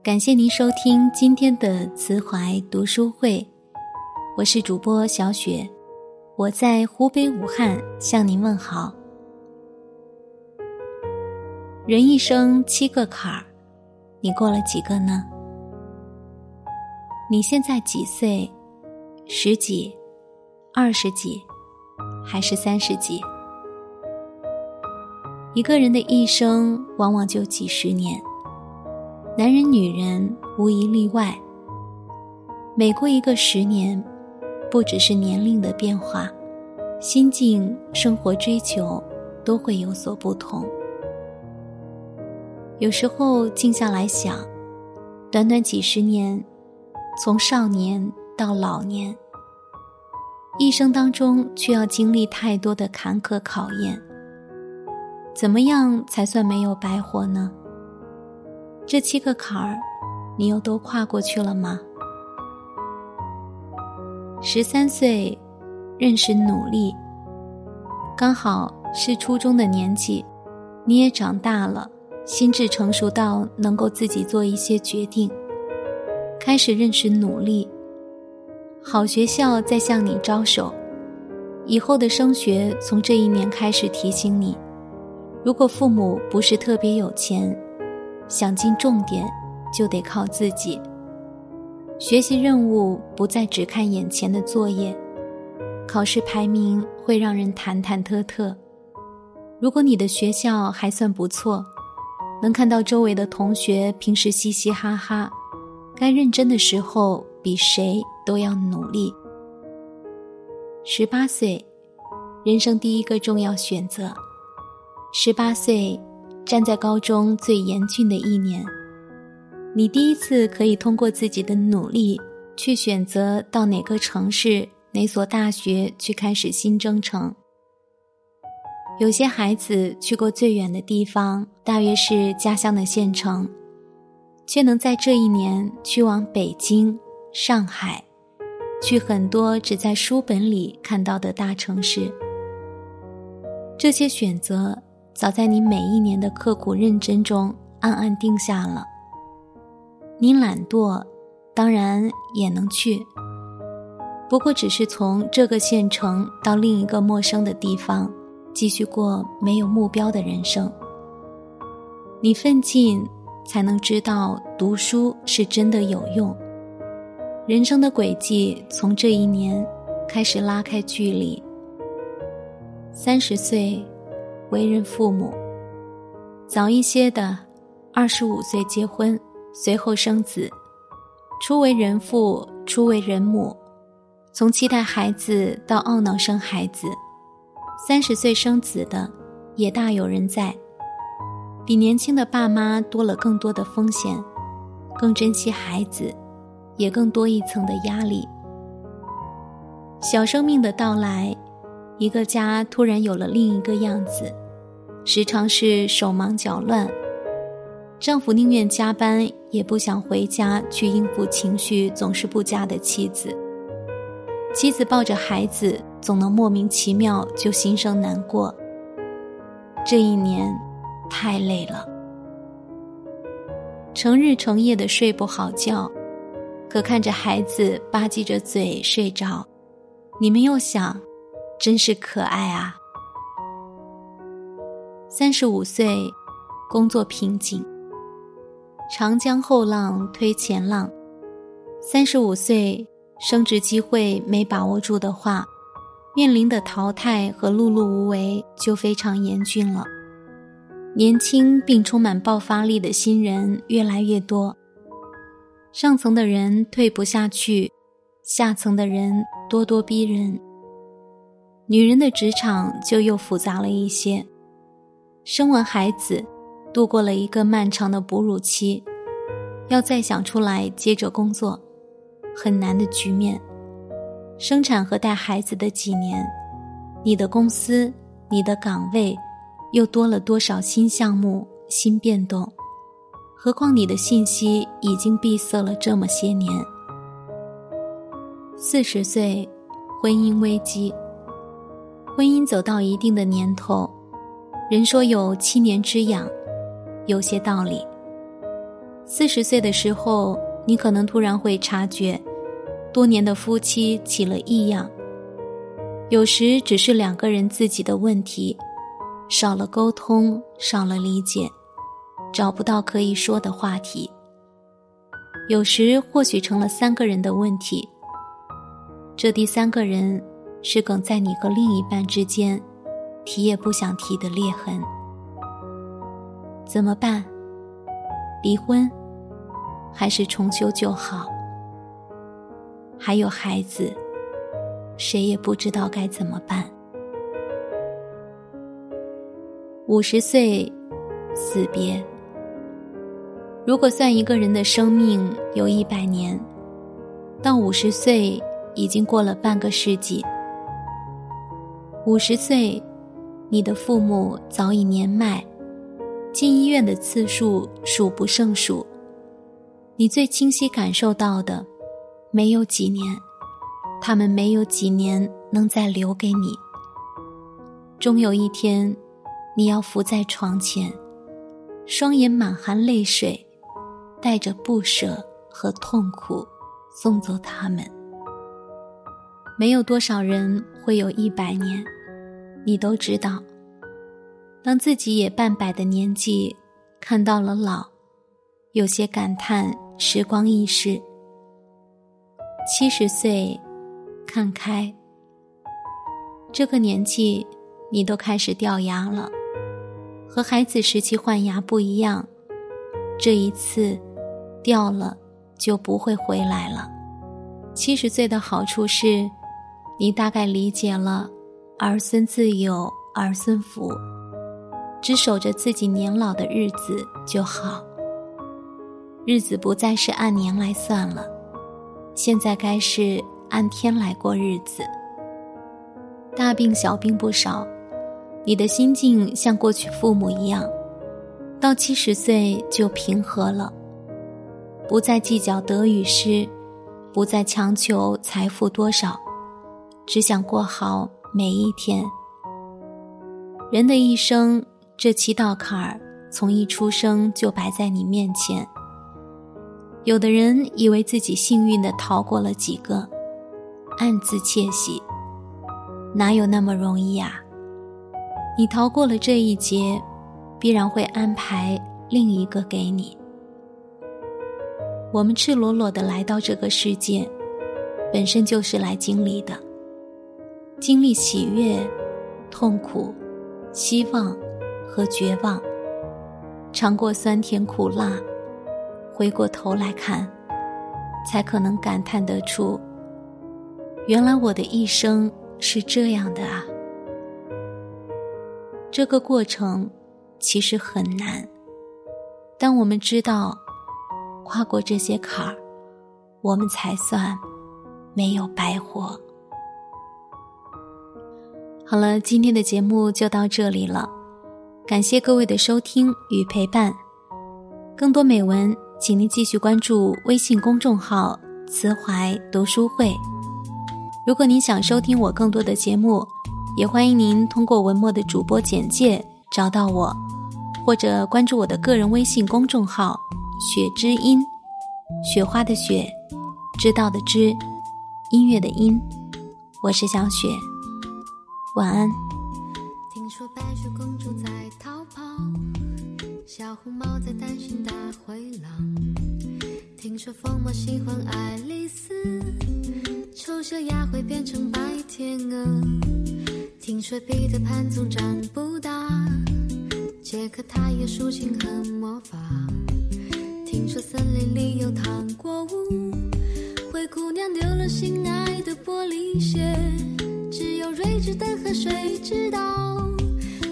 感谢您收听今天的慈怀读书会，我是主播小雪，我在湖北武汉向您问好。人一生七个坎儿，你过了几个呢？你现在几岁？十几？二十几？还是三十几？一个人的一生往往就几十年。男人、女人无一例外。每过一个十年，不只是年龄的变化，心境、生活追求都会有所不同。有时候静下来想，短短几十年，从少年到老年，一生当中却要经历太多的坎坷考验。怎么样才算没有白活呢？这七个坎儿，你又都跨过去了吗？十三岁，认识努力，刚好是初中的年纪，你也长大了，心智成熟到能够自己做一些决定，开始认识努力。好学校在向你招手，以后的升学从这一年开始提醒你，如果父母不是特别有钱。想进重点，就得靠自己。学习任务不再只看眼前的作业，考试排名会让人忐忐忑忑。如果你的学校还算不错，能看到周围的同学平时嘻嘻哈哈，该认真的时候比谁都要努力。十八岁，人生第一个重要选择。十八岁。站在高中最严峻的一年，你第一次可以通过自己的努力去选择到哪个城市、哪所大学去开始新征程。有些孩子去过最远的地方，大约是家乡的县城，却能在这一年去往北京、上海，去很多只在书本里看到的大城市。这些选择。早在你每一年的刻苦认真中暗暗定下了。你懒惰，当然也能去，不过只是从这个县城到另一个陌生的地方，继续过没有目标的人生。你奋进，才能知道读书是真的有用。人生的轨迹从这一年开始拉开距离。三十岁。为人父母，早一些的，二十五岁结婚，随后生子；初为人父，初为人母，从期待孩子到懊恼生孩子，三十岁生子的，也大有人在。比年轻的爸妈多了更多的风险，更珍惜孩子，也更多一层的压力。小生命的到来。一个家突然有了另一个样子，时常是手忙脚乱。丈夫宁愿加班，也不想回家去应付情绪总是不佳的妻子。妻子抱着孩子，总能莫名其妙就心生难过。这一年，太累了，成日成夜的睡不好觉，可看着孩子吧唧着嘴睡着，你们又想。真是可爱啊！三十五岁，工作瓶颈。长江后浪推前浪。三十五岁，升职机会没把握住的话，面临的淘汰和碌碌无为就非常严峻了。年轻并充满爆发力的新人越来越多，上层的人退不下去，下层的人咄咄逼人。女人的职场就又复杂了一些，生完孩子，度过了一个漫长的哺乳期，要再想出来接着工作，很难的局面。生产和带孩子的几年，你的公司、你的岗位，又多了多少新项目、新变动？何况你的信息已经闭塞了这么些年。四十岁，婚姻危机。婚姻走到一定的年头，人说有七年之痒，有些道理。四十岁的时候，你可能突然会察觉，多年的夫妻起了异样。有时只是两个人自己的问题，少了沟通，少了理解，找不到可以说的话题。有时或许成了三个人的问题，这第三个人是梗在你和另一半之间，提也不想提的裂痕。怎么办？离婚，还是重修旧好？还有孩子，谁也不知道该怎么办。五十岁，死别。如果算一个人的生命有一百年，到五十岁已经过了半个世纪。五十岁，你的父母早已年迈，进医院的次数数不胜数。你最清晰感受到的，没有几年，他们没有几年能再留给你。终有一天，你要伏在床前，双眼满含泪水。带着不舍和痛苦，送走他们。没有多少人会有一百年，你都知道。当自己也半百的年纪，看到了老，有些感叹时光易逝。七十岁，看开。这个年纪，你都开始掉牙了，和孩子时期换牙不一样，这一次。掉了，就不会回来了。七十岁的好处是，你大概理解了“儿孙自有儿孙福”，只守着自己年老的日子就好。日子不再是按年来算了，现在该是按天来过日子。大病小病不少，你的心境像过去父母一样，到七十岁就平和了。不再计较得与失，不再强求财富多少，只想过好每一天。人的一生，这七道坎儿，从一出生就摆在你面前。有的人以为自己幸运的逃过了几个，暗自窃喜，哪有那么容易呀？你逃过了这一劫，必然会安排另一个给你。我们赤裸裸的来到这个世界，本身就是来经历的，经历喜悦、痛苦、希望和绝望，尝过酸甜苦辣，回过头来看，才可能感叹得出：原来我的一生是这样的啊！这个过程其实很难，但我们知道。跨过这些坎儿，我们才算没有白活。好了，今天的节目就到这里了，感谢各位的收听与陪伴。更多美文，请您继续关注微信公众号“慈怀读书会”。如果您想收听我更多的节目，也欢迎您通过文末的主播简介找到我，或者关注我的个人微信公众号。雪之音，雪花的雪，知道的知，音乐的音，我是小雪，晚安。听说白雪公主在逃跑，小红帽在担心大灰狼。听说疯帽喜欢爱丽丝，丑小鸭会变成白天鹅。听说彼得潘总长不大，杰克他有竖琴和魔法。听说森林里有糖果屋，灰姑娘丢了心爱的玻璃鞋，有睿智的河水知道，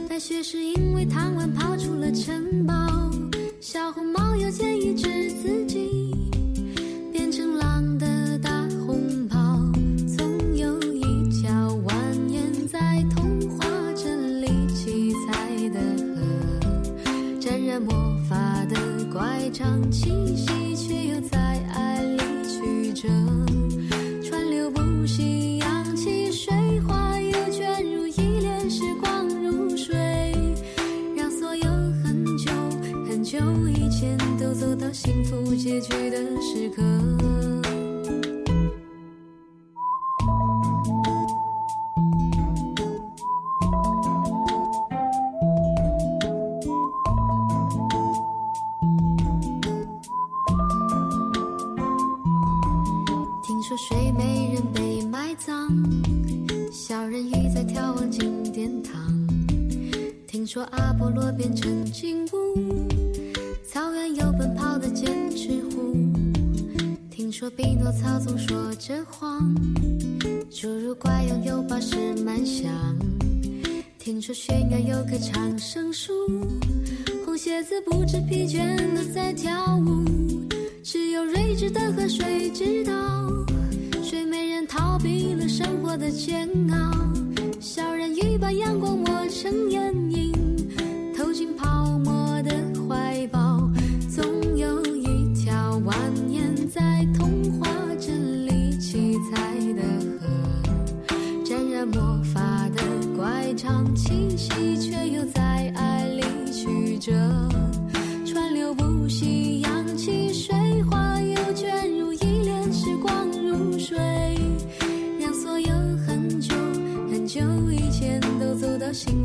白雪是因为贪玩跑出了城堡，小红帽要建议治自己。变成狼的。结局的时刻。听说睡美人被埋葬，小人鱼在眺望金殿堂。听说阿波罗变成金乌，草原有奔跑的剑齿虎。听听说匹诺曹总说着谎，侏儒怪拥有宝石满箱。听说悬崖有棵长生树，红鞋子不知疲倦的在跳舞。只有睿智的河水知道，睡美人逃避了生活的煎熬。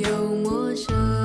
又陌生。